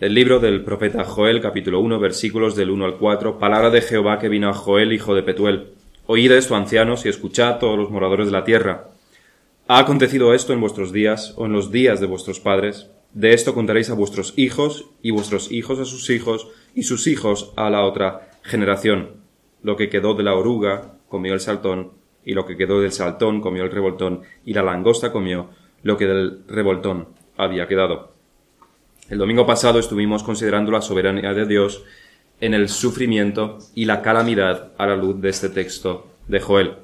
El libro del profeta Joel, capítulo 1, versículos del 1 al 4, palabra de Jehová que vino a Joel, hijo de Petuel. Oíd esto, ancianos, y escuchad todos los moradores de la tierra. ¿Ha acontecido esto en vuestros días o en los días de vuestros padres? De esto contaréis a vuestros hijos y vuestros hijos a sus hijos y sus hijos a la otra generación. Lo que quedó de la oruga comió el saltón y lo que quedó del saltón comió el revoltón y la langosta comió lo que del revoltón había quedado. El domingo pasado estuvimos considerando la soberanía de Dios en el sufrimiento y la calamidad a la luz de este texto de Joel.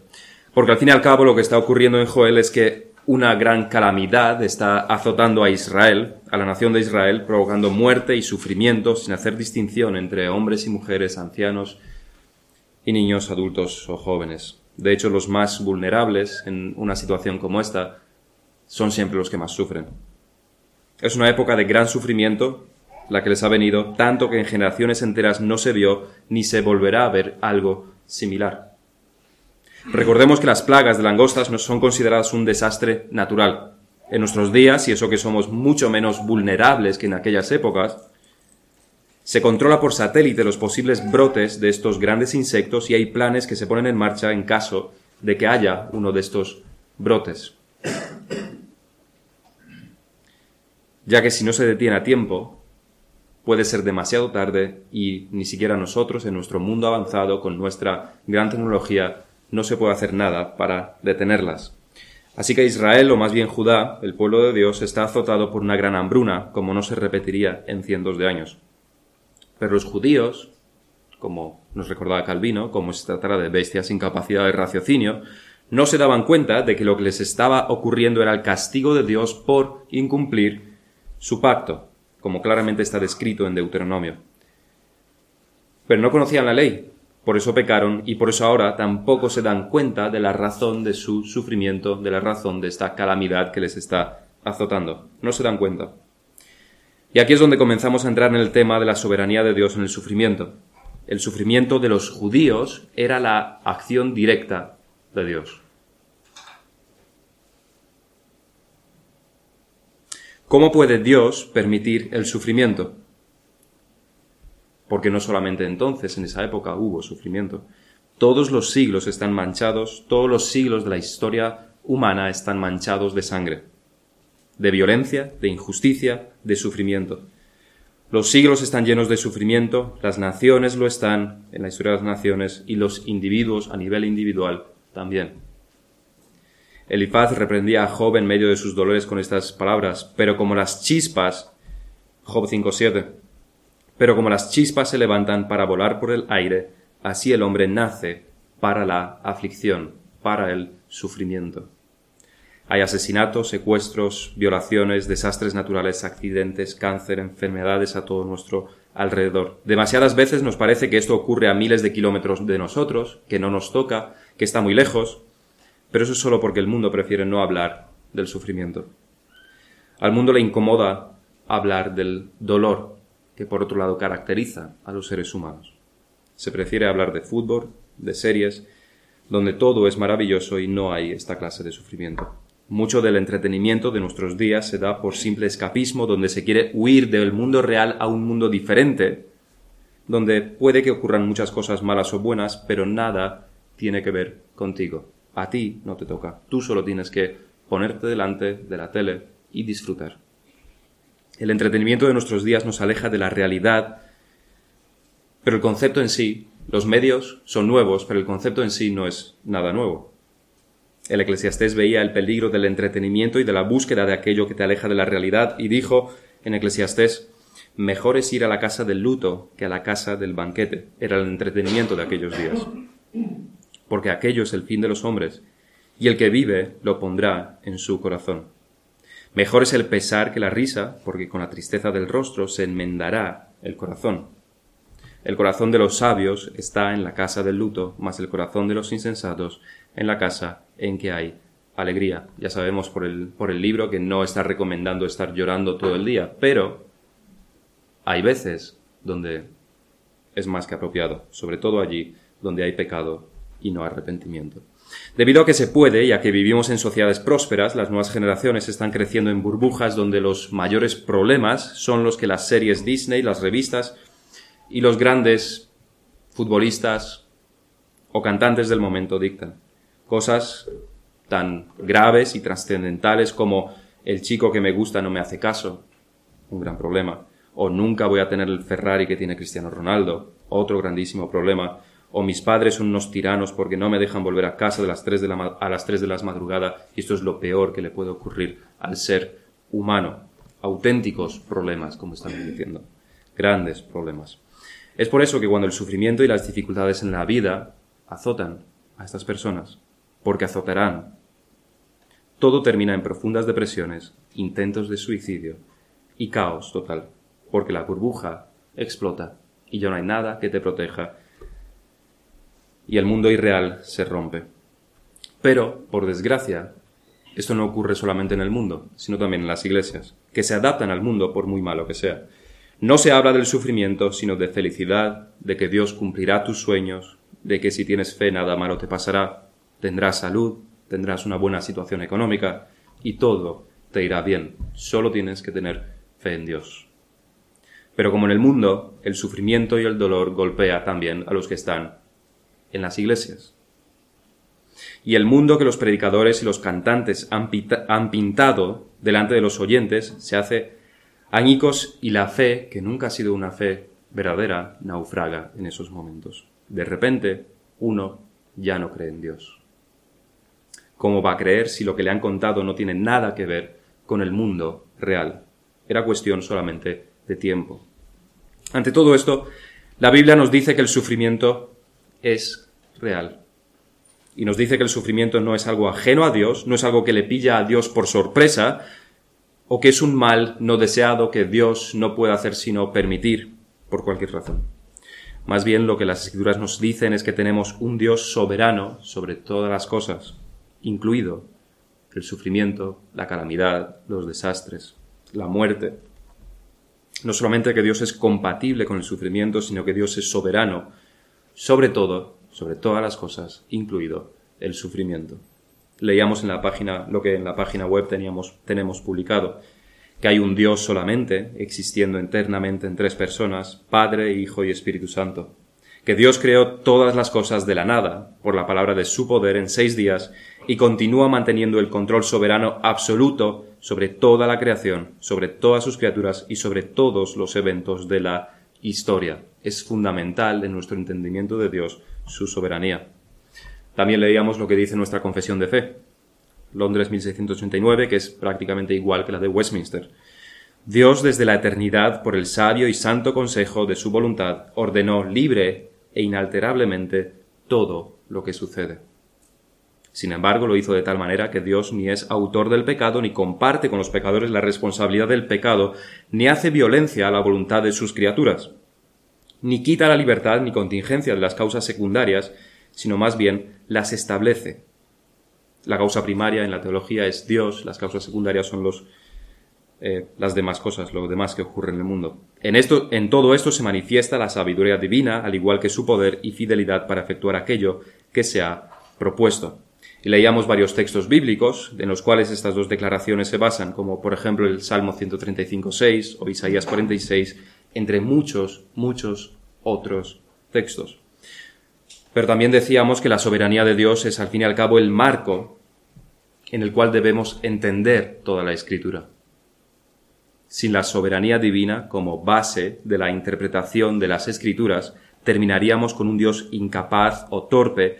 Porque al fin y al cabo lo que está ocurriendo en Joel es que una gran calamidad está azotando a Israel, a la nación de Israel, provocando muerte y sufrimiento sin hacer distinción entre hombres y mujeres, ancianos y niños, adultos o jóvenes. De hecho, los más vulnerables en una situación como esta son siempre los que más sufren. Es una época de gran sufrimiento la que les ha venido, tanto que en generaciones enteras no se vio ni se volverá a ver algo similar. Recordemos que las plagas de langostas no son consideradas un desastre natural. En nuestros días, y eso que somos mucho menos vulnerables que en aquellas épocas, se controla por satélite los posibles brotes de estos grandes insectos y hay planes que se ponen en marcha en caso de que haya uno de estos brotes. Ya que si no se detiene a tiempo, puede ser demasiado tarde y ni siquiera nosotros, en nuestro mundo avanzado, con nuestra gran tecnología, no se puede hacer nada para detenerlas. Así que Israel, o más bien Judá, el pueblo de Dios, está azotado por una gran hambruna, como no se repetiría en cientos de años. Pero los judíos, como nos recordaba Calvino, como se tratara de bestias sin capacidad de raciocinio, no se daban cuenta de que lo que les estaba ocurriendo era el castigo de Dios por incumplir su pacto, como claramente está descrito en Deuteronomio. Pero no conocían la ley, por eso pecaron y por eso ahora tampoco se dan cuenta de la razón de su sufrimiento, de la razón de esta calamidad que les está azotando. No se dan cuenta. Y aquí es donde comenzamos a entrar en el tema de la soberanía de Dios en el sufrimiento. El sufrimiento de los judíos era la acción directa de Dios. ¿Cómo puede Dios permitir el sufrimiento? Porque no solamente entonces, en esa época, hubo sufrimiento. Todos los siglos están manchados, todos los siglos de la historia humana están manchados de sangre, de violencia, de injusticia, de sufrimiento. Los siglos están llenos de sufrimiento, las naciones lo están en la historia de las naciones y los individuos a nivel individual también. Elifaz reprendía a Job en medio de sus dolores con estas palabras, pero como las chispas, Job 5.7, pero como las chispas se levantan para volar por el aire, así el hombre nace para la aflicción, para el sufrimiento. Hay asesinatos, secuestros, violaciones, desastres naturales, accidentes, cáncer, enfermedades a todo nuestro alrededor. Demasiadas veces nos parece que esto ocurre a miles de kilómetros de nosotros, que no nos toca, que está muy lejos, pero eso es solo porque el mundo prefiere no hablar del sufrimiento. Al mundo le incomoda hablar del dolor que por otro lado caracteriza a los seres humanos. Se prefiere hablar de fútbol, de series, donde todo es maravilloso y no hay esta clase de sufrimiento. Mucho del entretenimiento de nuestros días se da por simple escapismo, donde se quiere huir del mundo real a un mundo diferente, donde puede que ocurran muchas cosas malas o buenas, pero nada tiene que ver contigo. A ti no te toca. Tú solo tienes que ponerte delante de la tele y disfrutar. El entretenimiento de nuestros días nos aleja de la realidad, pero el concepto en sí, los medios son nuevos, pero el concepto en sí no es nada nuevo. El eclesiastés veía el peligro del entretenimiento y de la búsqueda de aquello que te aleja de la realidad y dijo en eclesiastés mejor es ir a la casa del luto que a la casa del banquete. Era el entretenimiento de aquellos días porque aquello es el fin de los hombres, y el que vive lo pondrá en su corazón. Mejor es el pesar que la risa, porque con la tristeza del rostro se enmendará el corazón. El corazón de los sabios está en la casa del luto, mas el corazón de los insensatos en la casa en que hay alegría. Ya sabemos por el, por el libro que no está recomendando estar llorando todo el día, pero hay veces donde es más que apropiado, sobre todo allí donde hay pecado y no arrepentimiento. Debido a que se puede y a que vivimos en sociedades prósperas, las nuevas generaciones están creciendo en burbujas donde los mayores problemas son los que las series Disney, las revistas y los grandes futbolistas o cantantes del momento dictan. Cosas tan graves y trascendentales como el chico que me gusta no me hace caso, un gran problema, o nunca voy a tener el Ferrari que tiene Cristiano Ronaldo, otro grandísimo problema, o mis padres son unos tiranos porque no me dejan volver a casa de las tres de la, a las 3 de y esto es lo peor que le puede ocurrir al ser humano. Auténticos problemas, como estamos diciendo. Grandes problemas. Es por eso que cuando el sufrimiento y las dificultades en la vida azotan a estas personas, porque azotarán, todo termina en profundas depresiones, intentos de suicidio y caos total, porque la burbuja explota y ya no hay nada que te proteja y el mundo irreal se rompe. Pero, por desgracia, esto no ocurre solamente en el mundo, sino también en las iglesias, que se adaptan al mundo por muy malo que sea. No se habla del sufrimiento, sino de felicidad, de que Dios cumplirá tus sueños, de que si tienes fe nada malo te pasará, tendrás salud, tendrás una buena situación económica y todo te irá bien. Solo tienes que tener fe en Dios. Pero como en el mundo, el sufrimiento y el dolor golpea también a los que están en las iglesias. Y el mundo que los predicadores y los cantantes han, pintado delante de los oyentes se hace añicos y la fe, que nunca ha sido una fe verdadera, naufraga en esos momentos. De repente, uno ya no cree en Dios. ¿Cómo va a creer si lo que le han contado no tiene nada que ver con el mundo real? Era cuestión solamente de tiempo. Ante todo esto, la Biblia nos dice que el sufrimiento es real. Y nos dice que el sufrimiento no es algo ajeno a Dios, no es algo que le pilla a Dios por sorpresa, o que es un mal no deseado que Dios no puede hacer sino permitir por cualquier razón. Más bien lo que las escrituras nos dicen es que tenemos un Dios soberano sobre todas las cosas, incluido el sufrimiento, la calamidad, los desastres, la muerte. No solamente que Dios es compatible con el sufrimiento, sino que Dios es soberano sobre todo, sobre todas las cosas, incluido el sufrimiento. Leíamos en la página lo que en la página web teníamos, tenemos publicado, que hay un Dios solamente, existiendo eternamente en tres personas, Padre, Hijo y Espíritu Santo, que Dios creó todas las cosas de la nada, por la palabra de su poder, en seis días, y continúa manteniendo el control soberano absoluto sobre toda la creación, sobre todas sus criaturas y sobre todos los eventos de la historia. Es fundamental en nuestro entendimiento de Dios su soberanía. También leíamos lo que dice nuestra confesión de fe. Londres 1689, que es prácticamente igual que la de Westminster. Dios desde la eternidad, por el sabio y santo consejo de su voluntad, ordenó libre e inalterablemente todo lo que sucede. Sin embargo, lo hizo de tal manera que Dios ni es autor del pecado, ni comparte con los pecadores la responsabilidad del pecado, ni hace violencia a la voluntad de sus criaturas, ni quita la libertad ni contingencia de las causas secundarias, sino más bien las establece. La causa primaria en la teología es Dios, las causas secundarias son los, eh, las demás cosas, lo demás que ocurre en el mundo. En, esto, en todo esto se manifiesta la sabiduría divina, al igual que su poder y fidelidad para efectuar aquello que se ha propuesto. Y leíamos varios textos bíblicos en los cuales estas dos declaraciones se basan, como por ejemplo el Salmo 135.6 o Isaías 46, entre muchos, muchos otros textos. Pero también decíamos que la soberanía de Dios es al fin y al cabo el marco en el cual debemos entender toda la escritura. Sin la soberanía divina como base de la interpretación de las escrituras, terminaríamos con un Dios incapaz o torpe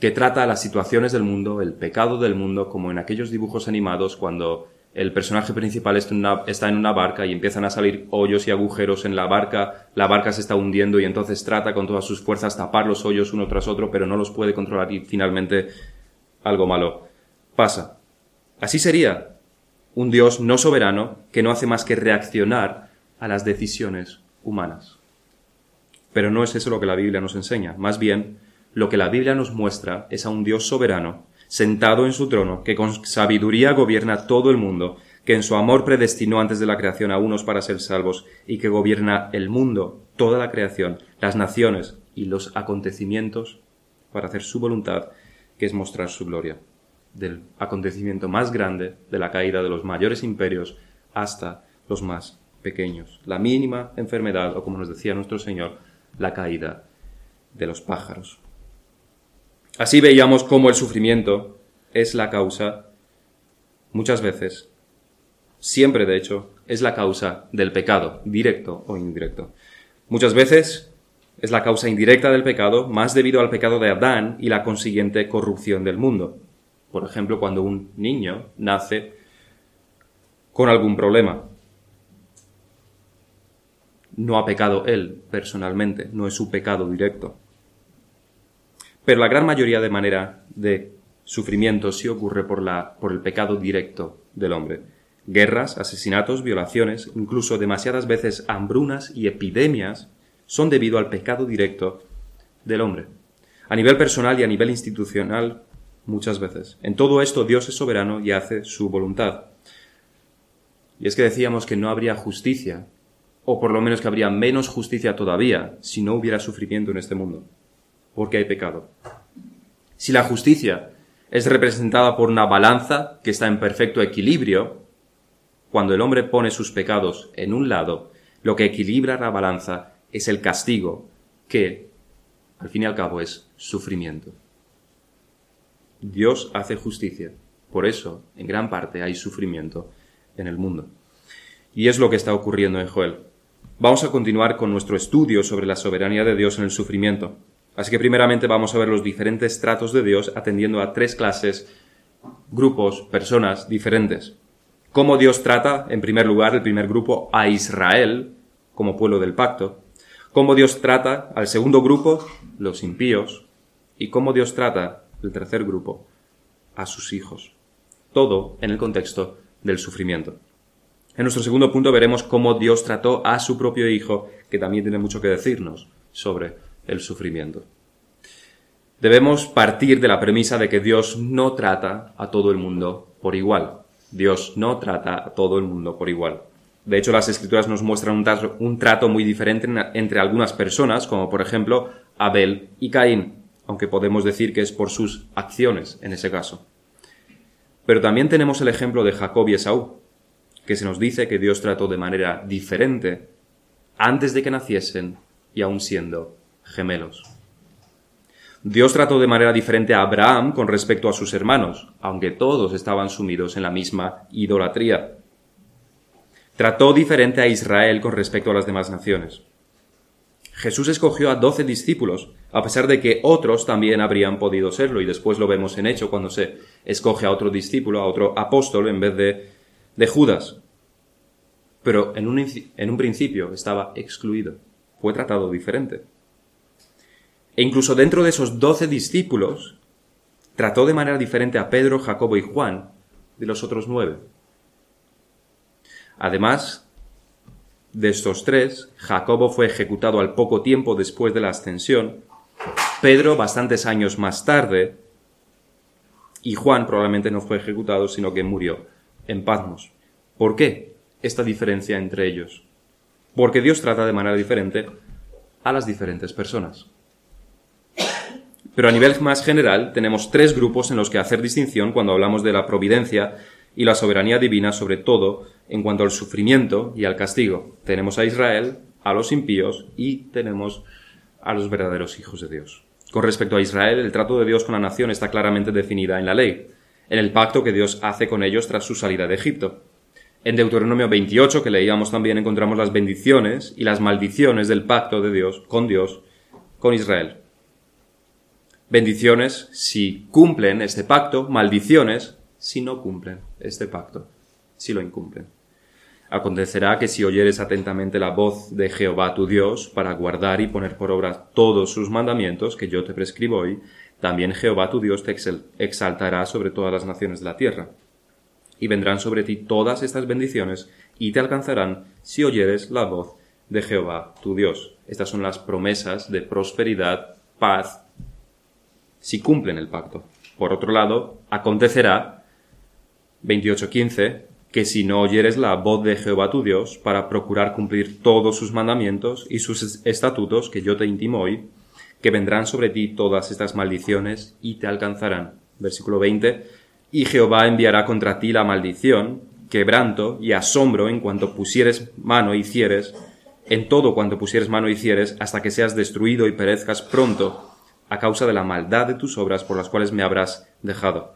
que trata las situaciones del mundo, el pecado del mundo, como en aquellos dibujos animados cuando el personaje principal está en, una, barca y empiezan a salir hoyos y agujeros en la barca, la barca se está hundiendo y entonces trata con todas sus fuerzas tapar los hoyos uno tras otro, pero no los puede controlar y finalmente algo malo pasa. Así sería un Dios no soberano que no hace más que reaccionar a las decisiones humanas. Pero no es eso lo que la Biblia nos enseña, más bien lo que la Biblia nos muestra es a un Dios soberano, sentado en su trono, que con sabiduría gobierna todo el mundo, que en su amor predestinó antes de la creación a unos para ser salvos, y que gobierna el mundo, toda la creación, las naciones y los acontecimientos para hacer su voluntad, que es mostrar su gloria, del acontecimiento más grande, de la caída de los mayores imperios hasta los más pequeños, la mínima enfermedad o como nos decía nuestro Señor, la caída de los pájaros. Así veíamos cómo el sufrimiento es la causa, muchas veces, siempre de hecho, es la causa del pecado, directo o indirecto. Muchas veces es la causa indirecta del pecado, más debido al pecado de Adán y la consiguiente corrupción del mundo. Por ejemplo, cuando un niño nace con algún problema. No ha pecado él personalmente, no es su pecado directo. Pero la gran mayoría de manera de sufrimiento sí ocurre por, la, por el pecado directo del hombre. Guerras, asesinatos, violaciones, incluso demasiadas veces hambrunas y epidemias son debido al pecado directo del hombre. A nivel personal y a nivel institucional, muchas veces. En todo esto Dios es soberano y hace su voluntad. Y es que decíamos que no habría justicia, o por lo menos que habría menos justicia todavía, si no hubiera sufrimiento en este mundo, porque hay pecado. Si la justicia es representada por una balanza que está en perfecto equilibrio, cuando el hombre pone sus pecados en un lado, lo que equilibra la balanza es el castigo, que, al fin y al cabo, es sufrimiento. Dios hace justicia. Por eso, en gran parte, hay sufrimiento en el mundo. Y es lo que está ocurriendo en Joel. Vamos a continuar con nuestro estudio sobre la soberanía de Dios en el sufrimiento. Así que primeramente vamos a ver los diferentes tratos de Dios atendiendo a tres clases, grupos, personas diferentes. Cómo Dios trata, en primer lugar, el primer grupo, a Israel como pueblo del pacto cómo Dios trata al segundo grupo, los impíos, y cómo Dios trata el tercer grupo, a sus hijos. Todo en el contexto del sufrimiento. En nuestro segundo punto veremos cómo Dios trató a su propio Hijo, que también tiene mucho que decirnos sobre el sufrimiento. Debemos partir de la premisa de que Dios no trata a todo el mundo por igual. Dios no trata a todo el mundo por igual. De hecho, las escrituras nos muestran un trato, muy diferente entre algunas personas, como por ejemplo Abel y Caín, aunque podemos decir que es por sus acciones en ese caso. Pero también tenemos el ejemplo de Jacob y Esaú, que se nos dice que Dios trató de manera diferente antes de que naciesen y aun siendo gemelos. Dios trató de manera diferente a Abraham con respecto a sus hermanos, aunque todos estaban sumidos en la misma idolatría. Trató diferente a Israel con respecto a las demás naciones. Jesús escogió a doce discípulos, a pesar de que otros también habrían podido serlo, y después lo vemos en hecho cuando se escoge a otro discípulo, a otro apóstol en vez de, de Judas. Pero en un, en un principio estaba excluido, fue tratado diferente. E incluso dentro de esos doce discípulos, trató de manera diferente a Pedro, Jacobo y Juan de los otros nueve. Además de estos tres, Jacobo fue ejecutado al poco tiempo después de la ascensión, Pedro bastantes años más tarde, y Juan probablemente no fue ejecutado, sino que murió en Patmos. ¿Por qué esta diferencia entre ellos? Porque Dios trata de manera diferente a las diferentes personas. Pero a nivel más general, tenemos tres grupos en los que hacer distinción cuando hablamos de la providencia y la soberanía divina sobre todo en cuanto al sufrimiento y al castigo. Tenemos a Israel, a los impíos y tenemos a los verdaderos hijos de Dios. Con respecto a Israel, el trato de Dios con la nación está claramente definida en la ley, en el pacto que Dios hace con ellos tras su salida de Egipto. En Deuteronomio 28, que leíamos también, encontramos las bendiciones y las maldiciones del pacto de Dios con Dios, con Israel. Bendiciones si cumplen este pacto, maldiciones si no cumplen este pacto, si lo incumplen. Acontecerá que si oyeres atentamente la voz de Jehová tu Dios para guardar y poner por obra todos sus mandamientos que yo te prescribo hoy, también Jehová tu Dios te exaltará sobre todas las naciones de la tierra. Y vendrán sobre ti todas estas bendiciones y te alcanzarán si oyeres la voz de Jehová tu Dios. Estas son las promesas de prosperidad, paz, si cumplen el pacto. Por otro lado, acontecerá 28.15, que si no oyeres la voz de Jehová tu Dios para procurar cumplir todos sus mandamientos y sus estatutos que yo te intimo hoy, que vendrán sobre ti todas estas maldiciones y te alcanzarán. Versículo 20. Y Jehová enviará contra ti la maldición, quebranto y asombro en cuanto pusieres mano y hicieres, en todo cuanto pusieres mano y hicieres, hasta que seas destruido y perezcas pronto, a causa de la maldad de tus obras por las cuales me habrás dejado.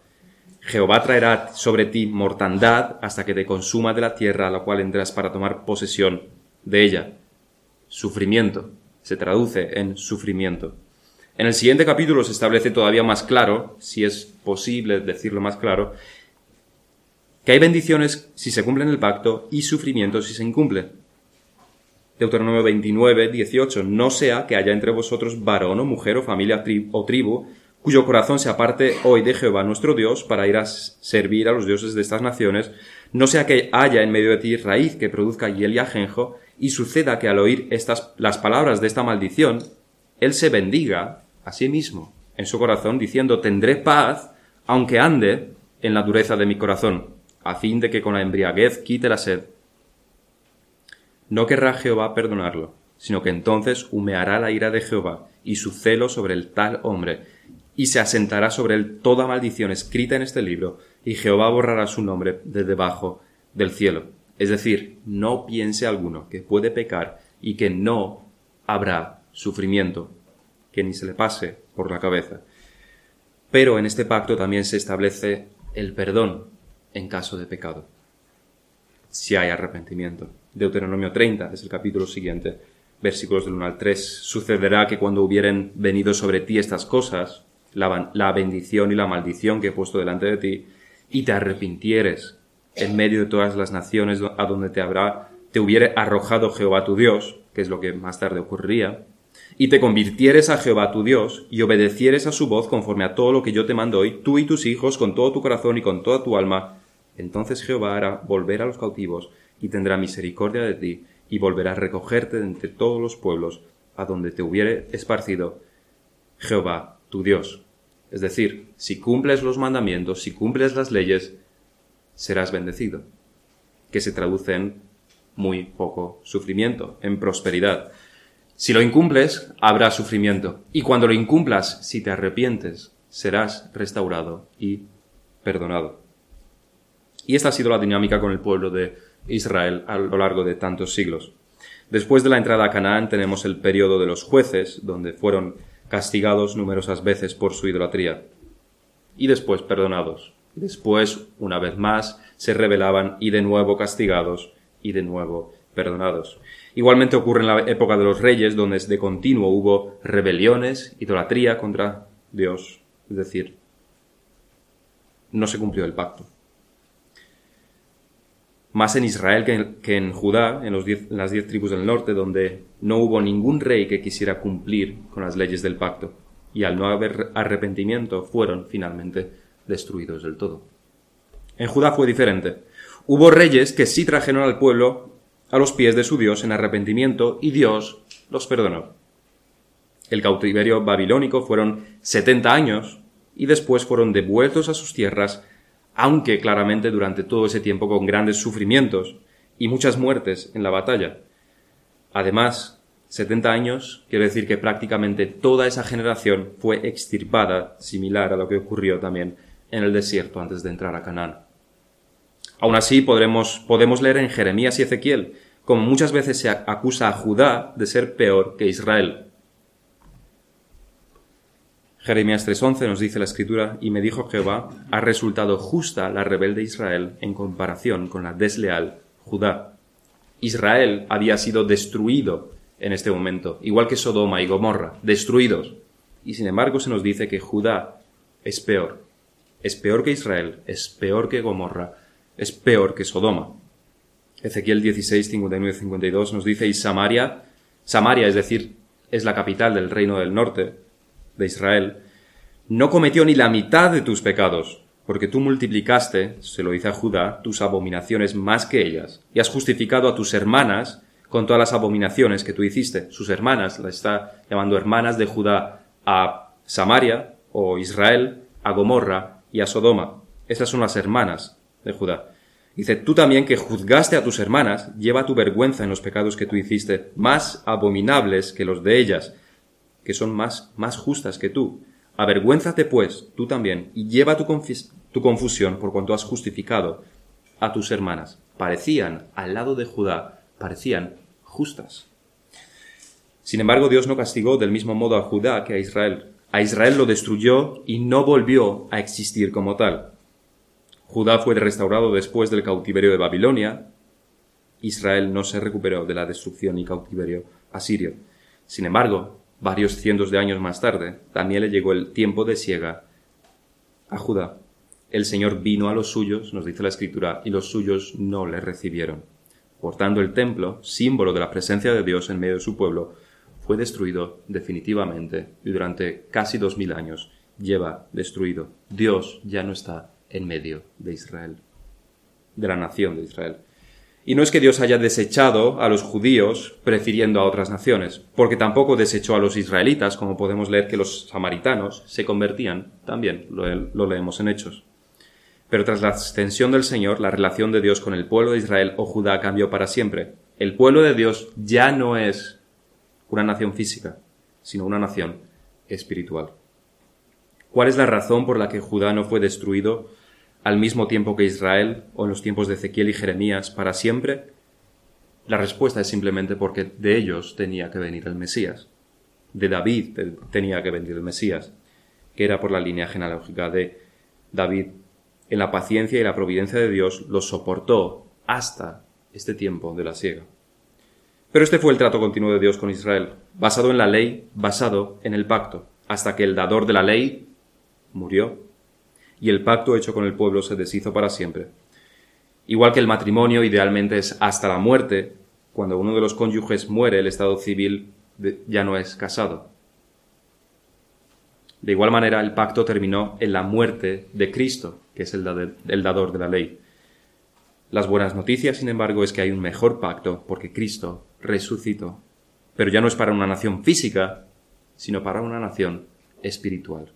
Jehová traerá sobre ti mortandad hasta que te consuma de la tierra a la cual entras para tomar posesión de ella. Sufrimiento. Se traduce en sufrimiento. En el siguiente capítulo se establece todavía más claro, si es posible decirlo más claro, que hay bendiciones si se cumple el pacto y sufrimiento si se incumple. Deuteronomio 29, 18. No sea que haya entre vosotros varón o mujer o familia o tribu cuyo corazón se aparte hoy de Jehová nuestro Dios para ir a servir a los dioses de estas naciones, no sea que haya en medio de ti raíz que produzca hiel y ajenjo, y suceda que al oír estas, las palabras de esta maldición, él se bendiga a sí mismo en su corazón, diciendo, tendré paz, aunque ande en la dureza de mi corazón a fin de que con la embriaguez quite la sed. No querrá Jehová perdonarlo, sino que entonces humeará la ira de Jehová y su celo sobre el tal hombre, y se asentará sobre él toda maldición escrita en este libro, y Jehová borrará su nombre de debajo del cielo. Es decir, no piense alguno que puede pecar y que no habrá sufrimiento, que ni se le pase por la cabeza. Pero en este pacto también se establece el perdón en caso de pecado. Si hay arrepentimiento. Deuteronomio 30 es el capítulo siguiente, versículos del 1 al 3. Sucederá que cuando hubieren venido sobre ti estas cosas, la, la bendición y la maldición que he puesto delante de ti, y te arrepintieres en medio de todas las naciones a donde te habrá, te hubiere arrojado Jehová tu Dios, que es lo que más tarde ocurriría, y te convirtieres a Jehová tu Dios, y obedecieres a su voz conforme a todo lo que yo te mando hoy, tú y tus hijos, con todo tu corazón y con toda tu alma, entonces Jehová hará volver a los cautivos y tendrá misericordia de ti y volverá a recogerte de entre todos los pueblos a donde te hubiere esparcido Jehová tu Dios. Es decir, si cumples los mandamientos, si cumples las leyes, serás bendecido, que se traduce en muy poco sufrimiento, en prosperidad. Si lo incumples, habrá sufrimiento, y cuando lo incumplas, si te arrepientes, serás restaurado y perdonado. Y esta ha sido la dinámica con el pueblo de Israel a lo largo de tantos siglos. Después de la entrada a Canaán tenemos el periodo de los jueces, donde fueron castigados numerosas veces por su idolatría, y después perdonados. Después, una vez más, se rebelaban y de nuevo castigados y de nuevo perdonados. Igualmente ocurre en la época de los reyes, donde de continuo hubo rebeliones, idolatría contra Dios, es decir, no se cumplió el pacto más en Israel que en, Judá, en, las diez tribus del norte, donde no hubo ningún rey que quisiera cumplir con las leyes del pacto, y al no haber arrepentimiento fueron finalmente destruidos del todo. En Judá fue diferente. Hubo reyes que sí trajeron al pueblo a los pies de su Dios en arrepentimiento y Dios los perdonó. El cautiverio babilónico fueron setenta años y después fueron devueltos a sus tierras aunque claramente durante todo ese tiempo con grandes sufrimientos y muchas muertes en la batalla. Además, 70 años quiere decir que prácticamente toda esa generación fue extirpada, similar a lo que ocurrió también en el desierto antes de entrar a Canaán. Aún así, podremos, podemos leer en Jeremías y Ezequiel como muchas veces se acusa a Judá de ser peor que Israel. Jeremías 3:11 nos dice la escritura, y me dijo Jehová, ha resultado justa la rebelde Israel en comparación con la desleal Judá. Israel había sido destruido en este momento, igual que Sodoma y Gomorra, destruidos. Y sin embargo se nos dice que Judá es peor. Es peor que Israel, es peor que Gomorra, es peor que Sodoma. Ezequiel 16, 59 y 52 nos dice, y Samaria, Samaria es decir, es la capital del reino del norte, de Israel, no cometió ni la mitad de tus pecados, porque tú multiplicaste, se lo dice a Judá, tus abominaciones más que ellas, y has justificado a tus hermanas con todas las abominaciones que tú hiciste. Sus hermanas, las está llamando hermanas de Judá a Samaria o Israel, a Gomorra y a Sodoma. Esas son las hermanas de Judá. Dice, tú también que juzgaste a tus hermanas, lleva tu vergüenza en los pecados que tú hiciste, más abominables que los de ellas, que son más, más justas que tú. Avergüénzate, pues, tú también, y lleva tu, tu confusión por cuanto has justificado a tus hermanas. Parecían, al lado de Judá, parecían justas. Sin embargo, Dios no castigó del mismo modo a Judá que a Israel. A Israel lo destruyó y no volvió a existir como tal. Judá fue restaurado después del cautiverio de Babilonia. Israel no se recuperó de la destrucción y cautiverio asirio. Sin embargo, varios cientos de años más tarde, también le llegó el tiempo de siega a Judá. El Señor vino a los suyos, nos dice la Escritura, y los suyos no le recibieron. Por tanto, el templo, símbolo de la presencia de Dios en medio de su pueblo, fue destruido definitivamente y durante casi dos mil años lleva destruido. Dios ya no está en medio de Israel, de la nación de Israel. Y no es que Dios haya desechado a los judíos prefiriendo a otras naciones, porque tampoco desechó a los israelitas, como podemos leer que los samaritanos se convertían, también lo, leemos en Hechos. Pero tras la extensión del Señor, la relación de Dios con el pueblo de Israel o Judá cambió para siempre. El pueblo de Dios ya no es una nación física, sino una nación espiritual. ¿Cuál es la razón por la que Judá no fue destruido al mismo tiempo que Israel o en los tiempos de Ezequiel y Jeremías para siempre? La respuesta es simplemente porque de ellos tenía que venir el Mesías. De David tenía que venir el Mesías, que era por la línea genealógica de David. En la paciencia y la providencia de Dios los soportó hasta este tiempo de la siega. Pero este fue el trato continuo de Dios con Israel, basado en la ley, basado en el pacto, hasta que el dador de la ley murió y el pacto hecho con el pueblo se deshizo para siempre. Igual que el matrimonio idealmente es hasta la muerte, cuando uno de los cónyuges muere el estado civil ya no es casado. De igual manera, el pacto terminó en la muerte de Cristo, que es el, dador de la ley. Las buenas noticias, sin embargo, es que hay un mejor pacto porque Cristo resucitó. Pero ya no es para una nación física, sino para una nación espiritual.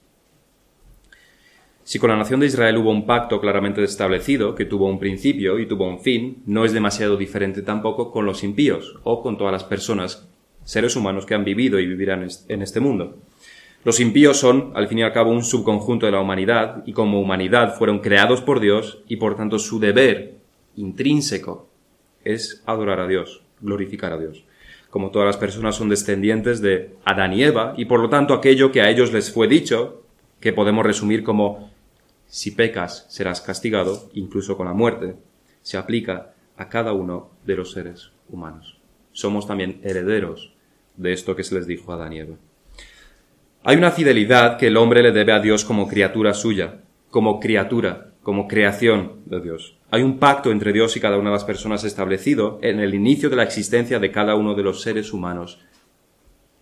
Si con la nación de Israel hubo un pacto claramente establecido, que tuvo un principio y tuvo un fin, no es demasiado diferente tampoco con los impíos o con todas las personas, seres humanos que han vivido y vivirán en este mundo. Los impíos son, al fin y al cabo, un subconjunto de la humanidad y como humanidad fueron creados por Dios y por tanto su deber intrínseco es adorar a Dios, glorificar a Dios. Como todas las personas son descendientes de Adán y Eva, y por lo tanto aquello que a ellos les fue dicho, que podemos resumir como si pecas serás castigado, incluso con la muerte, se aplica a cada uno de los seres humanos. Somos también herederos de esto que se les dijo a Adán y Eva. Hay una fidelidad que el hombre le debe a Dios como criatura suya, como criatura, como creación de Dios. Hay un pacto entre Dios y cada una de las personas establecido en el inicio de la existencia de cada uno de los seres humanos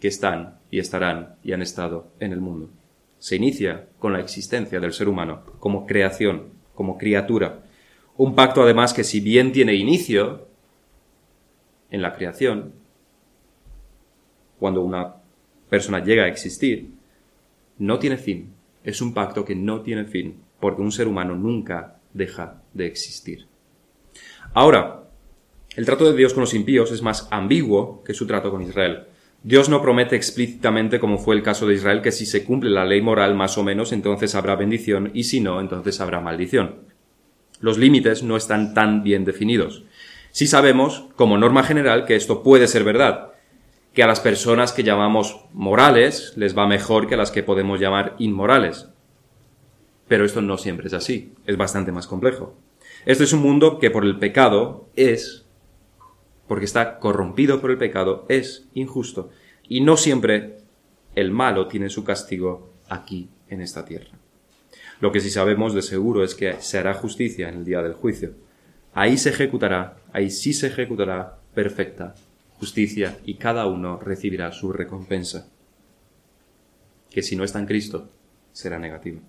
que están y estarán y han estado en el mundo. Se inicia con la existencia del ser humano como creación, como criatura. Un pacto además que si bien tiene inicio en la creación, cuando una persona llega a existir, no tiene fin. Es un pacto que no tiene fin porque un ser humano nunca deja de existir. Ahora, el trato de Dios con los impíos es más ambiguo que su trato con Israel. Dios no promete explícitamente, como fue el caso de Israel, que si se cumple la ley moral más o menos, entonces habrá bendición y si no, entonces habrá maldición. Los límites no están tan bien definidos. Sí sabemos, como norma general, que esto puede ser verdad, que a las personas que llamamos morales les va mejor que a las que podemos llamar inmorales. Pero esto no siempre es así, es bastante más complejo. Esto es un mundo que por el pecado es, porque está corrompido por el pecado, es injusto. Y no siempre el malo tiene su castigo aquí en esta tierra. Lo que sí sabemos de seguro es que se hará justicia en el día del juicio. Ahí se ejecutará, ahí sí se ejecutará perfecta justicia y cada uno recibirá su recompensa. Que si no está en Cristo, será negativa.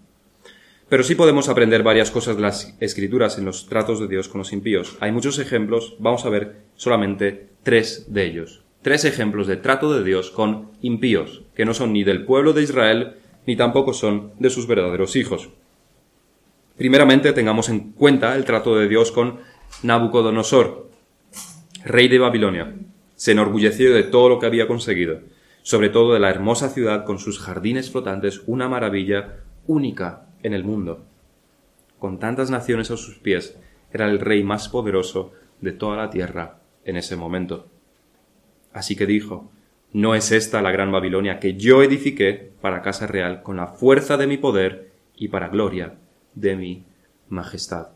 Pero sí podemos aprender varias cosas de las escrituras en los tratos de Dios con los impíos. Hay muchos ejemplos, vamos a ver solamente tres de ellos. Tres ejemplos de trato de Dios con impíos, que no son ni del pueblo de Israel, ni tampoco son de sus verdaderos hijos. Primeramente tengamos en cuenta el trato de Dios con Nabucodonosor, rey de Babilonia. Se enorgulleció de todo lo que había conseguido. sobre todo de la hermosa ciudad con sus jardines flotantes, una maravilla única en el mundo. Con tantas naciones a sus pies, era el rey más poderoso de toda la tierra en ese momento. Así que dijo, ¿no es esta la gran Babilonia que yo edifiqué para casa real con la fuerza de mi poder y para gloria de mi majestad?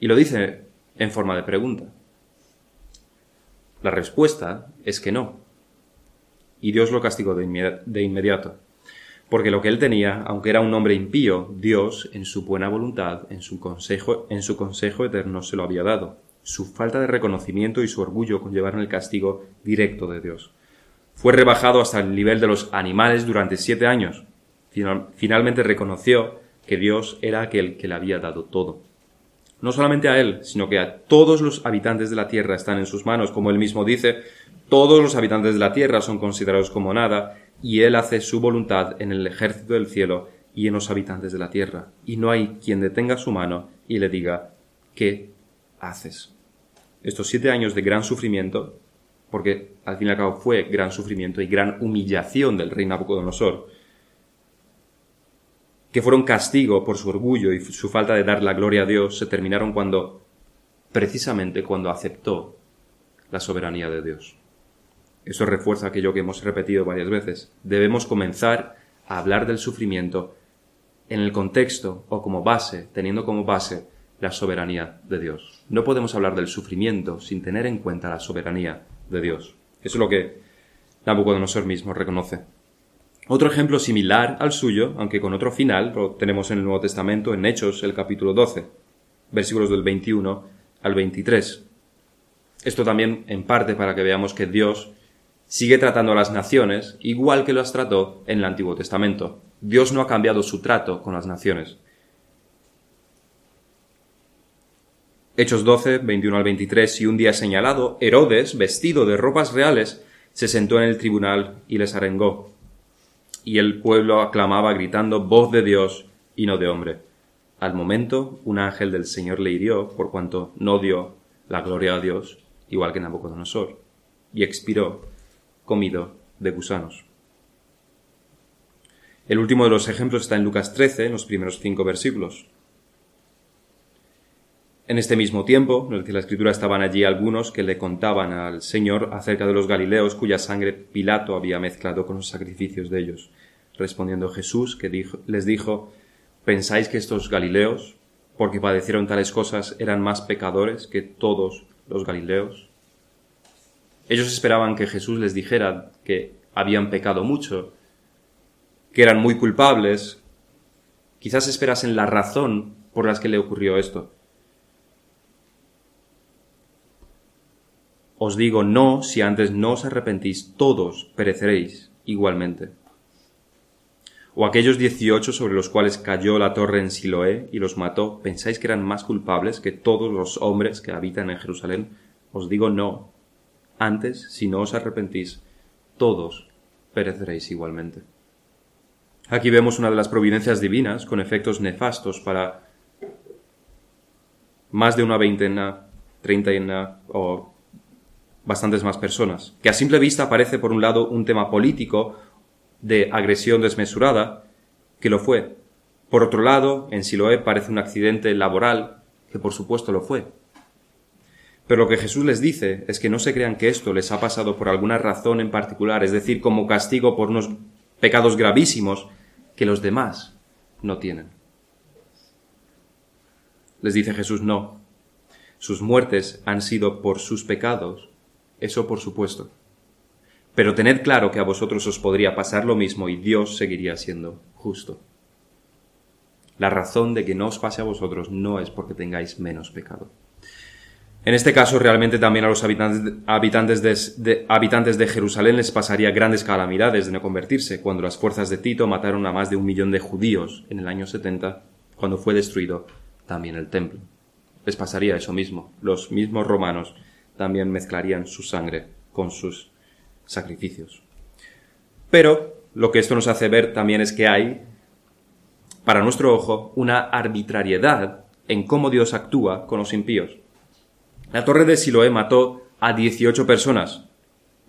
Y lo dice en forma de pregunta. La respuesta es que no. Y Dios lo castigó de, inmediato. Porque lo que él tenía, aunque era un hombre impío, Dios, en su buena voluntad, en su consejo, en su consejo eterno, se lo había dado. Su falta de reconocimiento y su orgullo conllevaron el castigo directo de Dios. Fue rebajado hasta el nivel de los animales durante siete años. finalmente reconoció que Dios era aquel que le había dado todo no solamente a él, sino que a todos los habitantes de la tierra están en sus manos, como él mismo dice, todos los habitantes de la tierra son considerados como nada, y él hace su voluntad en el ejército del cielo y en los habitantes de la tierra, y no hay quien detenga su mano y le diga, ¿qué haces? Estos siete años de gran sufrimiento, porque al fin y al cabo fue gran sufrimiento y gran humillación del rey Nabucodonosor, que fueron castigo por su orgullo y su falta de dar la gloria a Dios, se terminaron cuando, precisamente cuando aceptó la soberanía de Dios. Eso refuerza aquello que hemos repetido varias veces. Debemos comenzar a hablar del sufrimiento en el contexto o como base, teniendo como base la soberanía de Dios. No podemos hablar del sufrimiento sin tener en cuenta la soberanía de Dios. Eso es lo que Nabucodonosor mismo reconoce. Otro ejemplo similar al suyo, aunque con otro final, lo tenemos en el Nuevo Testamento, en Hechos, el capítulo 12, versículos del 21 al 23. Esto también en parte para que veamos que Dios sigue tratando a las naciones igual que las trató en el Antiguo Testamento. Dios no ha cambiado su trato con las naciones. Hechos 12, 21 al 23, y un día señalado, Herodes, vestido de ropas reales, se sentó en el tribunal y les arengó y el pueblo aclamaba gritando voz de Dios y no de hombre. Al momento, un ángel del Señor le hirió por cuanto no dio la gloria a Dios, igual que Nabucodonosor, y expiró, comido de gusanos. El último de los ejemplos está en Lucas 13, en los primeros cinco versículos. En este mismo tiempo, en el que la escritura estaban allí algunos que le contaban al Señor acerca de los Galileos cuya sangre Pilato había mezclado con los sacrificios de ellos. Respondiendo Jesús, que les dijo, ¿pensáis que estos Galileos, porque padecieron tales cosas, eran más pecadores que todos los Galileos? Ellos esperaban que Jesús les dijera que habían pecado mucho, que eran muy culpables. Quizás esperasen la razón por las que le ocurrió esto. Os digo no, si antes no os arrepentís, todos pereceréis igualmente. O aquellos dieciocho sobre los cuales cayó la torre en Siloé y los mató, ¿pensáis que eran más culpables que todos los hombres que habitan en Jerusalén? Os digo no. Antes, si no os arrepentís, todos pereceréis igualmente. Aquí vemos una de las providencias divinas con efectos nefastos para más de una veintena, treintena o bastantes más personas, que a simple vista parece por un lado un tema político de agresión desmesurada, que lo fue. Por otro lado, en Siloé parece un accidente laboral, que por supuesto lo fue. Pero lo que Jesús les dice es que no se crean que esto les ha pasado por alguna razón en particular, es decir, como castigo por unos pecados gravísimos que los demás no tienen. Les dice Jesús, no. Sus muertes han sido por sus pecados eso por supuesto. Pero tened claro que a vosotros os podría pasar lo mismo y Dios seguiría siendo justo. La razón de que no os pase a vosotros no es porque tengáis menos pecado. En este caso, realmente también a los habitantes de, Jerusalén les pasaría grandes calamidades de no convertirse, cuando las fuerzas de Tito mataron a más de un millón de judíos en el año 70, cuando fue destruido también el templo. Les pasaría eso mismo. Los mismos romanos también mezclarían su sangre con sus sacrificios. Pero lo que esto nos hace ver también es que hay, para nuestro ojo, una arbitrariedad en cómo Dios actúa con los impíos. La torre de Siloé mató a 18 personas,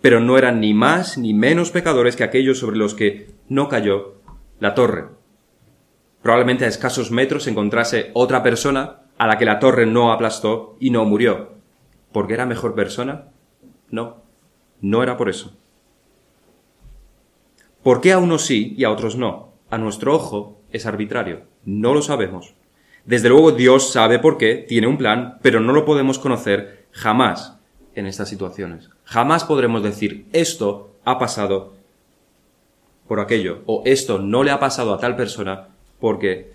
pero no eran ni más ni menos pecadores que aquellos sobre los que no cayó la torre. Probablemente a escasos metros encontrase otra persona a la que la torre no aplastó y no murió. ¿Porque era mejor persona? No, no era por eso. ¿Por qué a unos sí y a otros no? A nuestro ojo es arbitrario. No lo sabemos. Desde luego Dios sabe por qué, tiene un plan, pero no lo podemos conocer jamás en estas situaciones. Jamás podremos decir esto ha pasado por aquello o esto no le ha pasado a tal persona porque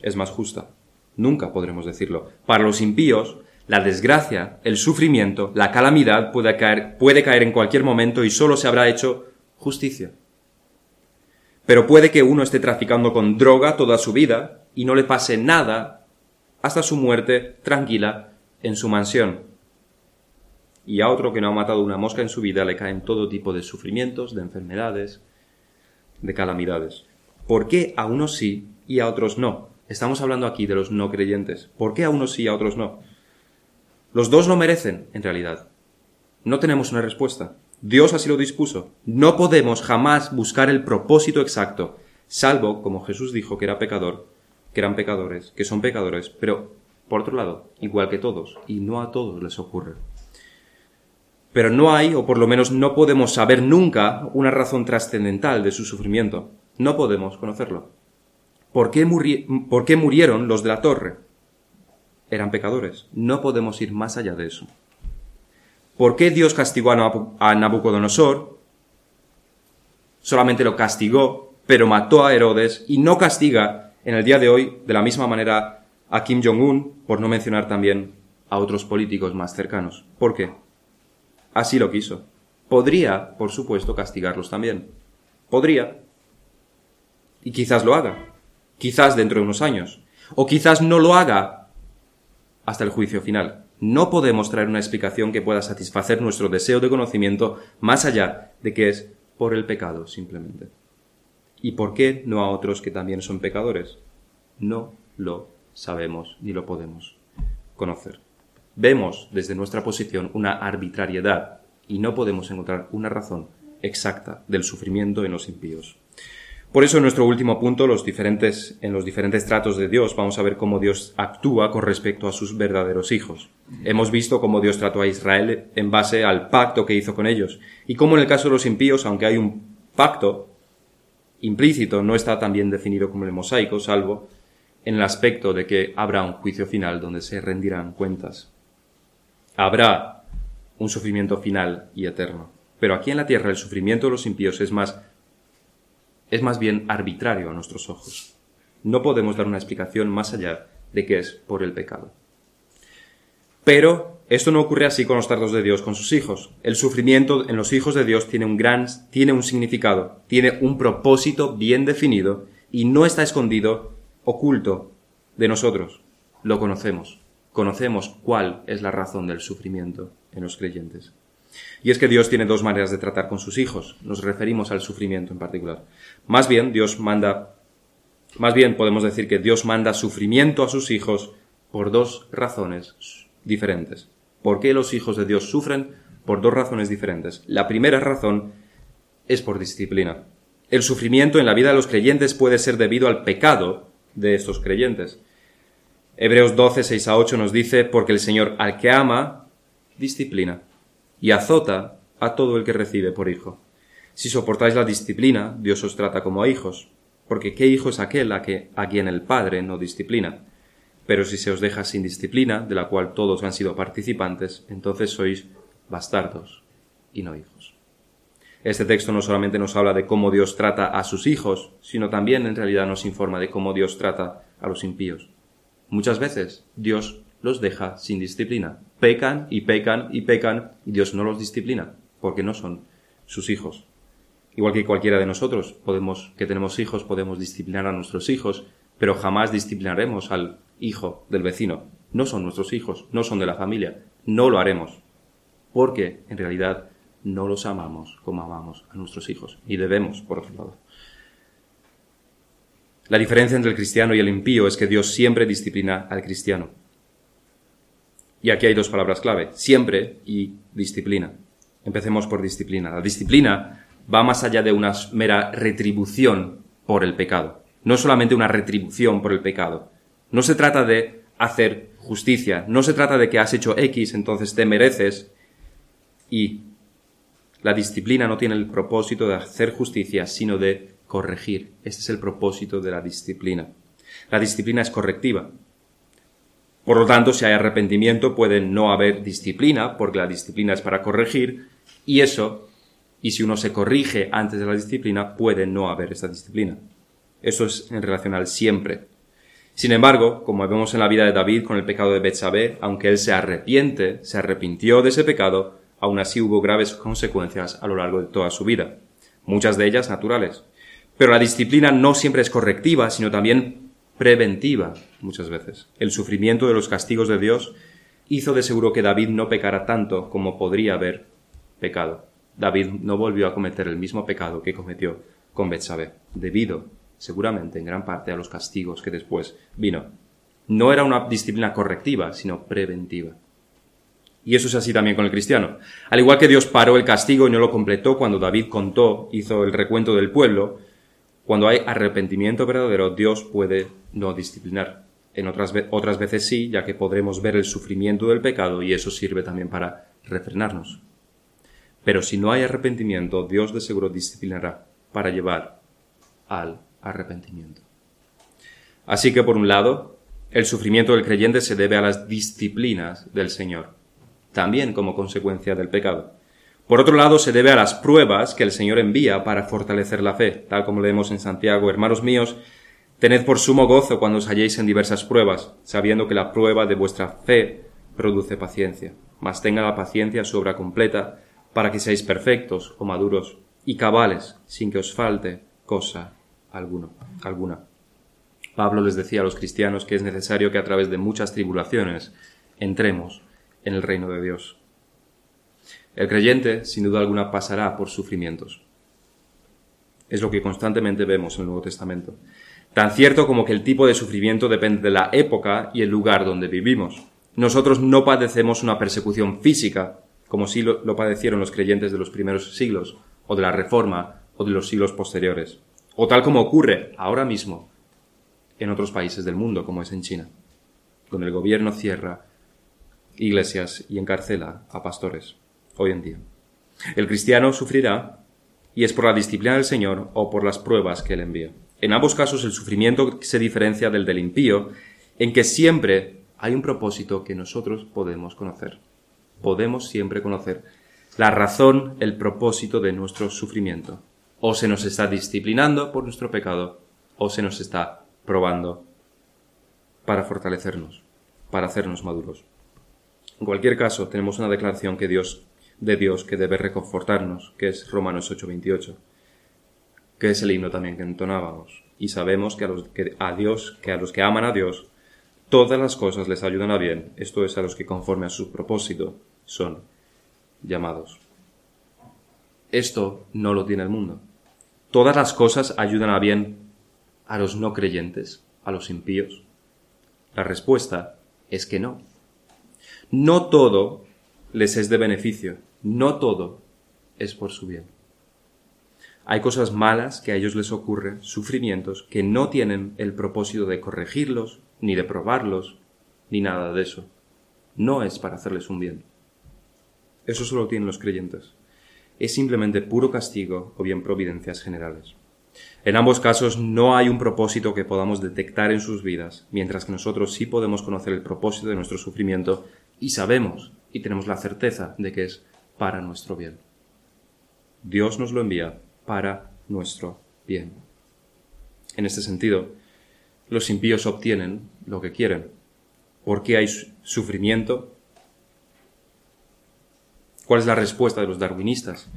es más justa. Nunca podremos decirlo. Para los impíos, la desgracia, el sufrimiento, la calamidad puede caer, puede caer en cualquier momento y solo se habrá hecho justicia. Pero puede que uno esté traficando con droga toda su vida y no le pase nada hasta su muerte tranquila en su mansión. Y a otro que no ha matado una mosca en su vida le caen todo tipo de sufrimientos, de enfermedades, de calamidades. ¿Por qué a unos sí y a otros no? Estamos hablando aquí de los no creyentes. ¿Por qué a unos sí y a otros no? Los dos lo merecen, en realidad. No tenemos una respuesta. Dios así lo dispuso. No podemos jamás buscar el propósito exacto, salvo, como Jesús dijo que era pecador, que eran pecadores, que son pecadores, pero, por otro lado, igual que todos, y no a todos les ocurre. Pero no hay, o por lo menos no podemos saber nunca, una razón trascendental de su sufrimiento. No podemos conocerlo. ¿Por qué, ¿Por qué murieron los de la torre? Eran pecadores. No podemos ir más allá de eso. ¿Por qué Dios castigó a Nabucodonosor? Solamente lo castigó, pero mató a Herodes y no castiga en el día de hoy de la misma manera a Kim Jong-un, por no mencionar también a otros políticos más cercanos. ¿Por qué? Así lo quiso. Podría, por supuesto, castigarlos también. Podría. Y quizás lo haga. Quizás dentro de unos años. O quizás no lo haga hasta el juicio final no podemos traer una explicación que pueda satisfacer nuestro deseo de conocimiento más allá de que es por el pecado simplemente. ¿Y por qué no a otros que también son pecadores? No lo sabemos ni lo podemos conocer. Vemos desde nuestra posición una arbitrariedad y no podemos encontrar una razón exacta del sufrimiento en los impíos. Por eso en nuestro último punto, los diferentes, en los diferentes tratos de Dios, vamos a ver cómo Dios actúa con respecto a sus verdaderos hijos. Hemos visto cómo Dios trató a Israel en base al pacto que hizo con ellos, y cómo en el caso de los impíos, aunque hay un pacto implícito, no está tan bien definido como el mosaico, salvo en el aspecto de que habrá un juicio final donde se rendirán cuentas. Habrá un sufrimiento final y eterno. Pero aquí en la tierra el sufrimiento de los impíos es más es más bien arbitrario a nuestros ojos. No podemos dar una explicación más allá de que es por el pecado. Pero esto no ocurre así con los tratos de Dios con sus hijos. El sufrimiento en los hijos de Dios tiene un gran, tiene un significado, tiene un propósito bien definido y no está escondido, oculto de nosotros. Lo conocemos. Conocemos cuál es la razón del sufrimiento en los creyentes. Y es que Dios tiene dos maneras de tratar con sus hijos. Nos referimos al sufrimiento en particular. Más bien, Dios manda, más bien podemos decir que Dios manda sufrimiento a sus hijos por dos razones diferentes. ¿Por qué los hijos de Dios sufren? Por dos razones diferentes. La primera razón es por disciplina. El sufrimiento en la vida de los creyentes puede ser debido al pecado de estos creyentes. Hebreos 12, 6 a 8 nos dice, porque el Señor al que ama, disciplina y azota a todo el que recibe por hijo. Si soportáis la disciplina, Dios os trata como a hijos, porque ¿qué hijo es aquel a, que, a quien el Padre no disciplina? Pero si se os deja sin disciplina, de la cual todos han sido participantes, entonces sois bastardos y no hijos. Este texto no solamente nos habla de cómo Dios trata a sus hijos, sino también en realidad nos informa de cómo Dios trata a los impíos. Muchas veces Dios los deja sin disciplina. Pecan y pecan y pecan y Dios no los disciplina porque no son sus hijos. Igual que cualquiera de nosotros podemos, que tenemos hijos, podemos disciplinar a nuestros hijos, pero jamás disciplinaremos al hijo del vecino. No son nuestros hijos, no son de la familia. No lo haremos. Porque, en realidad, no los amamos como amamos a nuestros hijos. Y debemos, por otro lado. La diferencia entre el cristiano y el impío es que Dios siempre disciplina al cristiano. Y aquí hay dos palabras clave, siempre y disciplina. Empecemos por disciplina. La disciplina va más allá de una mera retribución por el pecado. No solamente una retribución por el pecado. No se trata de hacer justicia. No se trata de que has hecho X, entonces te mereces. Y la disciplina no tiene el propósito de hacer justicia, sino de corregir. Ese es el propósito de la disciplina. La disciplina es correctiva. Por lo tanto, si hay arrepentimiento, puede no haber disciplina, porque la disciplina es para corregir, y eso, y si uno se corrige antes de la disciplina, puede no haber esta disciplina. Eso es en relación al siempre. Sin embargo, como vemos en la vida de David con el pecado de Betsabé, aunque él se arrepiente, se arrepintió de ese pecado, aún así hubo graves consecuencias a lo largo de toda su vida, muchas de ellas naturales. Pero la disciplina no siempre es correctiva, sino también preventiva, muchas veces. El sufrimiento de los castigos de Dios hizo de seguro que David no pecara tanto como podría haber pecado. David no volvió a cometer el mismo pecado que cometió con Betsabé, debido, seguramente, en gran parte a los castigos que después vino. No era una disciplina correctiva, sino preventiva. Y eso es así también con el cristiano. Al igual que Dios paró el castigo y no lo completó cuando David contó, hizo el recuento del pueblo, cuando hay arrepentimiento verdadero, Dios puede no disciplinar. En otras, otras veces sí, ya que podremos ver el sufrimiento del pecado y eso sirve también para refrenarnos. Pero si no hay arrepentimiento, Dios de seguro disciplinará para llevar al arrepentimiento. Así que, por un lado, el sufrimiento del creyente se debe a las disciplinas del Señor también como consecuencia del pecado. Por otro lado, se debe a las pruebas que el Señor envía para fortalecer la fe, tal como leemos en Santiago, hermanos míos, tened por sumo gozo cuando os halléis en diversas pruebas, sabiendo que la prueba de vuestra fe produce paciencia, mas tenga la paciencia su obra completa, para que seáis perfectos o maduros y cabales, sin que os falte cosa alguna. Pablo les decía a los cristianos que es necesario que a través de muchas tribulaciones entremos en el reino de Dios. El creyente, sin duda alguna, pasará por sufrimientos. Es lo que constantemente vemos en el Nuevo Testamento. Tan cierto como que el tipo de sufrimiento depende de la época y el lugar donde vivimos. Nosotros no padecemos una persecución física, como sí lo, lo padecieron los creyentes de los primeros siglos, o de la Reforma, o de los siglos posteriores. O tal como ocurre ahora mismo en otros países del mundo, como es en China, donde el gobierno cierra iglesias y encarcela a pastores hoy en día. El cristiano sufrirá y es por la disciplina del Señor o por las pruebas que él envía. En ambos casos el sufrimiento se diferencia del del impío en que siempre hay un propósito que nosotros podemos conocer. Podemos siempre conocer la razón, el propósito de nuestro sufrimiento. O se nos está disciplinando por nuestro pecado, o se nos está probando para fortalecernos, para hacernos maduros. En cualquier caso, tenemos una declaración que Dios, de Dios que debe reconfortarnos, que es Romanos 8:28, que es el himno también que entonábamos. Y sabemos que a, los, que a Dios, que a los que aman a Dios, todas las cosas les ayudan a bien, esto es a los que conforme a su propósito son llamados. Esto no lo tiene el mundo. Todas las cosas ayudan a bien a los no creyentes, a los impíos. La respuesta es que no. No todo les es de beneficio, no todo es por su bien. Hay cosas malas que a ellos les ocurren, sufrimientos, que no tienen el propósito de corregirlos, ni de probarlos, ni nada de eso. No es para hacerles un bien. Eso solo tienen los creyentes. Es simplemente puro castigo o bien providencias generales. En ambos casos no hay un propósito que podamos detectar en sus vidas, mientras que nosotros sí podemos conocer el propósito de nuestro sufrimiento y sabemos y tenemos la certeza de que es para nuestro bien. Dios nos lo envía para nuestro bien. En este sentido, los impíos obtienen lo que quieren. ¿Por qué hay sufrimiento? ¿Cuál es la respuesta de los darwinistas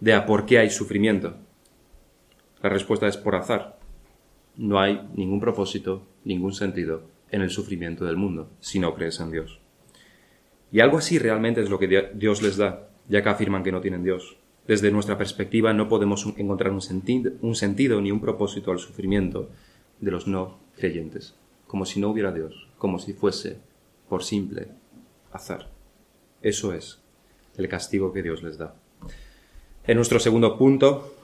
de a por qué hay sufrimiento? La respuesta es por azar. No hay ningún propósito, ningún sentido en el sufrimiento del mundo si no crees en Dios. Y algo así realmente es lo que Dios les da, ya que afirman que no tienen Dios. Desde nuestra perspectiva no podemos encontrar un, un sentido ni un propósito al sufrimiento de los no creyentes, como si no hubiera Dios, como si fuese por simple azar. Eso es el castigo que Dios les da. En nuestro segundo punto,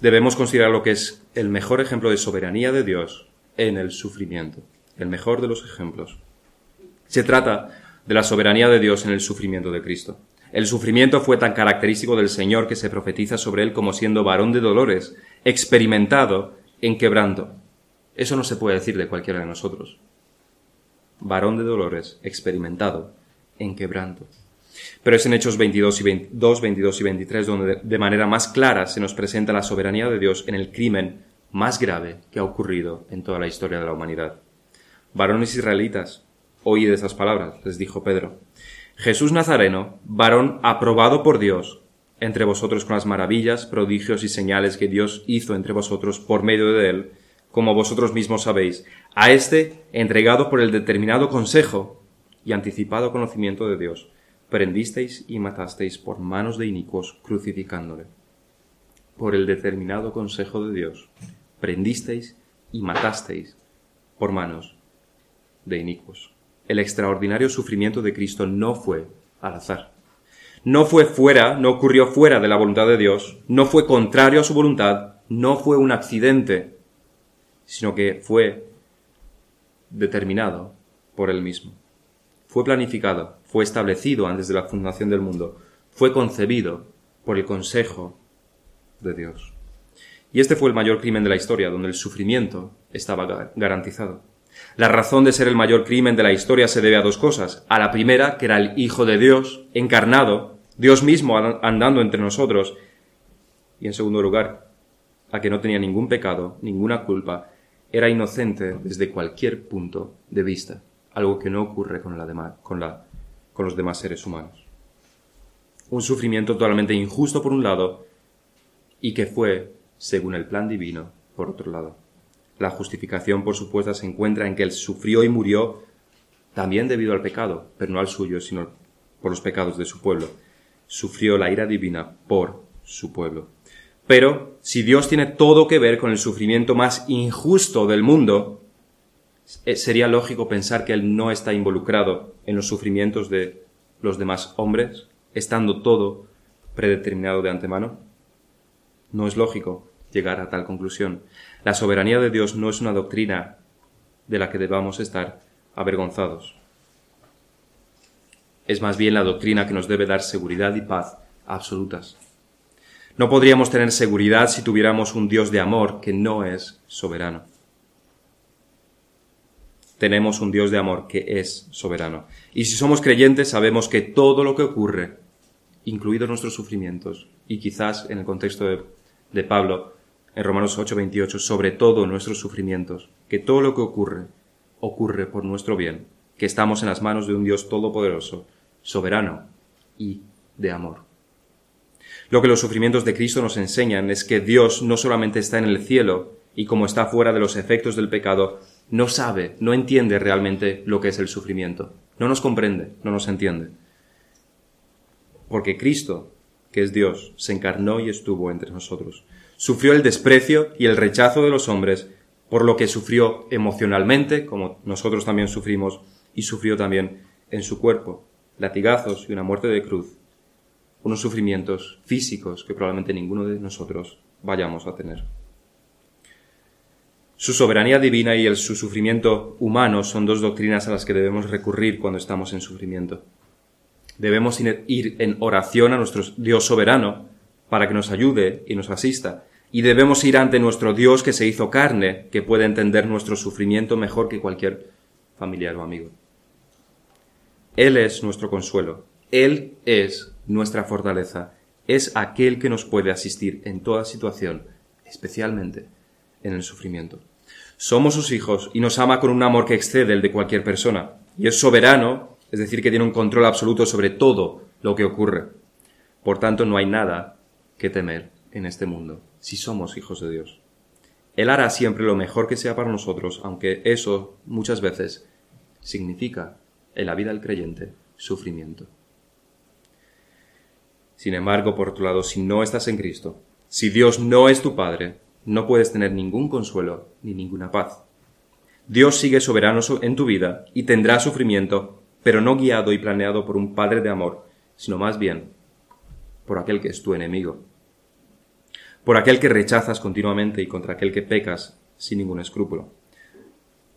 debemos considerar lo que es el mejor ejemplo de soberanía de Dios en el sufrimiento. El mejor de los ejemplos. Se trata de la soberanía de Dios en el sufrimiento de Cristo. El sufrimiento fue tan característico del Señor que se profetiza sobre él como siendo varón de dolores, experimentado en quebranto. Eso no se puede decir de cualquiera de nosotros. Varón de dolores, experimentado en quebranto. Pero es en Hechos 22 y 22, 22 y 23 donde de manera más clara se nos presenta la soberanía de Dios en el crimen más grave que ha ocurrido en toda la historia de la humanidad. Varones israelitas, oíd esas palabras, les dijo Pedro. Jesús Nazareno, varón aprobado por Dios, entre vosotros con las maravillas, prodigios y señales que Dios hizo entre vosotros por medio de él, como vosotros mismos sabéis, a éste entregado por el determinado consejo y anticipado conocimiento de Dios, prendisteis y matasteis por manos de inicuos crucificándole. Por el determinado consejo de Dios, prendisteis y matasteis por manos de inicuos. El extraordinario sufrimiento de Cristo no fue al azar. No fue fuera, no ocurrió fuera de la voluntad de Dios, no fue contrario a su voluntad, no fue un accidente, sino que fue determinado por él mismo. Fue planificado, fue establecido antes de la fundación del mundo, fue concebido por el consejo de Dios. Y este fue el mayor crimen de la historia, donde el sufrimiento estaba garantizado. La razón de ser el mayor crimen de la historia se debe a dos cosas. A la primera, que era el Hijo de Dios, encarnado, Dios mismo andando entre nosotros. Y en segundo lugar, a que no tenía ningún pecado, ninguna culpa, era inocente desde cualquier punto de vista, algo que no ocurre con, la con, los demás seres humanos. Un sufrimiento totalmente injusto por un lado y que fue, según el plan divino, por otro lado. La justificación, por supuesto, se encuentra en que él sufrió y murió también debido al pecado, pero no al suyo, sino por los pecados de su pueblo. Sufrió la ira divina por su pueblo. Pero si Dios tiene todo que ver con el sufrimiento más injusto del mundo, eh, sería lógico pensar que Él no está involucrado en los sufrimientos de los demás hombres, estando todo predeterminado de antemano. No es lógico llegar a tal conclusión. La soberanía de Dios no es una doctrina de la que debamos estar avergonzados. Es más bien la doctrina que nos debe dar seguridad y paz absolutas. No podríamos tener seguridad si tuviéramos un Dios de amor que no es soberano. Tenemos un Dios de amor que es soberano. Y si somos creyentes sabemos que todo lo que ocurre, incluidos nuestros sufrimientos, y quizás en el contexto de, de Pablo, en Romanos 8:28, sobre todo nuestros sufrimientos, que todo lo que ocurre, ocurre por nuestro bien, que estamos en las manos de un Dios todopoderoso, soberano y de amor. Lo que los sufrimientos de Cristo nos enseñan es que Dios no solamente está en el cielo y como está fuera de los efectos del pecado, no sabe, no entiende realmente lo que es el sufrimiento. No nos comprende, no nos entiende. Porque Cristo, que es Dios, se encarnó y estuvo entre nosotros. Sufrió el desprecio y el rechazo de los hombres, por lo que sufrió emocionalmente, como nosotros también sufrimos, y sufrió también en su cuerpo latigazos y una muerte de cruz unos sufrimientos físicos que probablemente ninguno de nosotros vayamos a tener. Su soberanía divina y el, su sufrimiento humano son dos doctrinas a las que debemos recurrir cuando estamos en sufrimiento. Debemos ir en oración a nuestro Dios soberano para que nos ayude y nos asista, y debemos ir ante nuestro Dios que se hizo carne, que puede entender nuestro sufrimiento mejor que cualquier familiar o amigo. Él es nuestro consuelo, Él es nuestra fortaleza, es aquel que nos puede asistir en toda situación, especialmente en el sufrimiento. Somos sus hijos y nos ama con un amor que excede el de cualquier persona, y es soberano, es decir, que tiene un control absoluto sobre todo lo que ocurre. Por tanto, no hay nada que temer en este mundo, si somos hijos de Dios. Él hará siempre lo mejor que sea para nosotros, aunque eso muchas veces significa en la vida del creyente sufrimiento. Sin embargo, por otro lado, si no estás en Cristo, si Dios no es tu Padre, no puedes tener ningún consuelo ni ninguna paz. Dios sigue soberano en tu vida y tendrá sufrimiento pero no guiado y planeado por un Padre de amor, sino más bien por aquel que es tu enemigo, por aquel que rechazas continuamente y contra aquel que pecas sin ningún escrúpulo.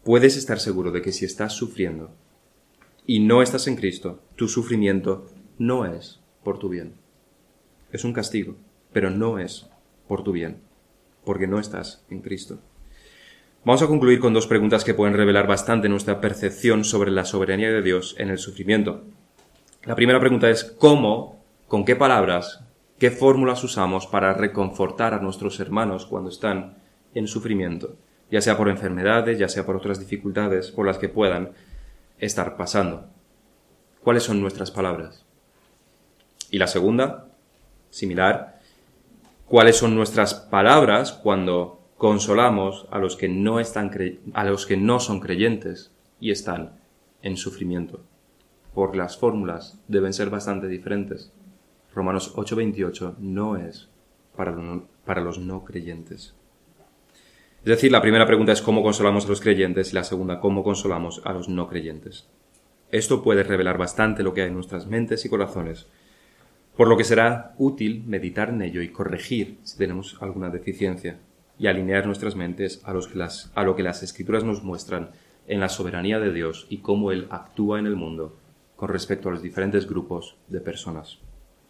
Puedes estar seguro de que si estás sufriendo y no estás en Cristo, tu sufrimiento no es por tu bien. Es un castigo, pero no es por tu bien, porque no estás en Cristo. Vamos a concluir con dos preguntas que pueden revelar bastante nuestra percepción sobre la soberanía de Dios en el sufrimiento. La primera pregunta es ¿cómo, con qué palabras, qué fórmulas usamos para reconfortar a nuestros hermanos cuando están en sufrimiento, ya sea por enfermedades, ya sea por otras dificultades por las que puedan estar pasando? ¿Cuáles son nuestras palabras? Y la segunda, similar, ¿cuáles son nuestras palabras cuando consolamos a los que no están a los que no son creyentes y están en sufrimiento. Porque las fórmulas deben ser bastante diferentes. Romanos 8:28 no es para, para los no creyentes. Es decir, la primera pregunta es cómo consolamos a los creyentes y la segunda cómo consolamos a los no creyentes. Esto puede revelar bastante lo que hay en nuestras mentes y corazones, por lo que será útil meditar en ello y corregir si tenemos alguna deficiencia y alinear nuestras mentes a, a lo que las escrituras nos muestran en la soberanía de Dios y cómo Él actúa en el mundo con respecto a los diferentes grupos de personas.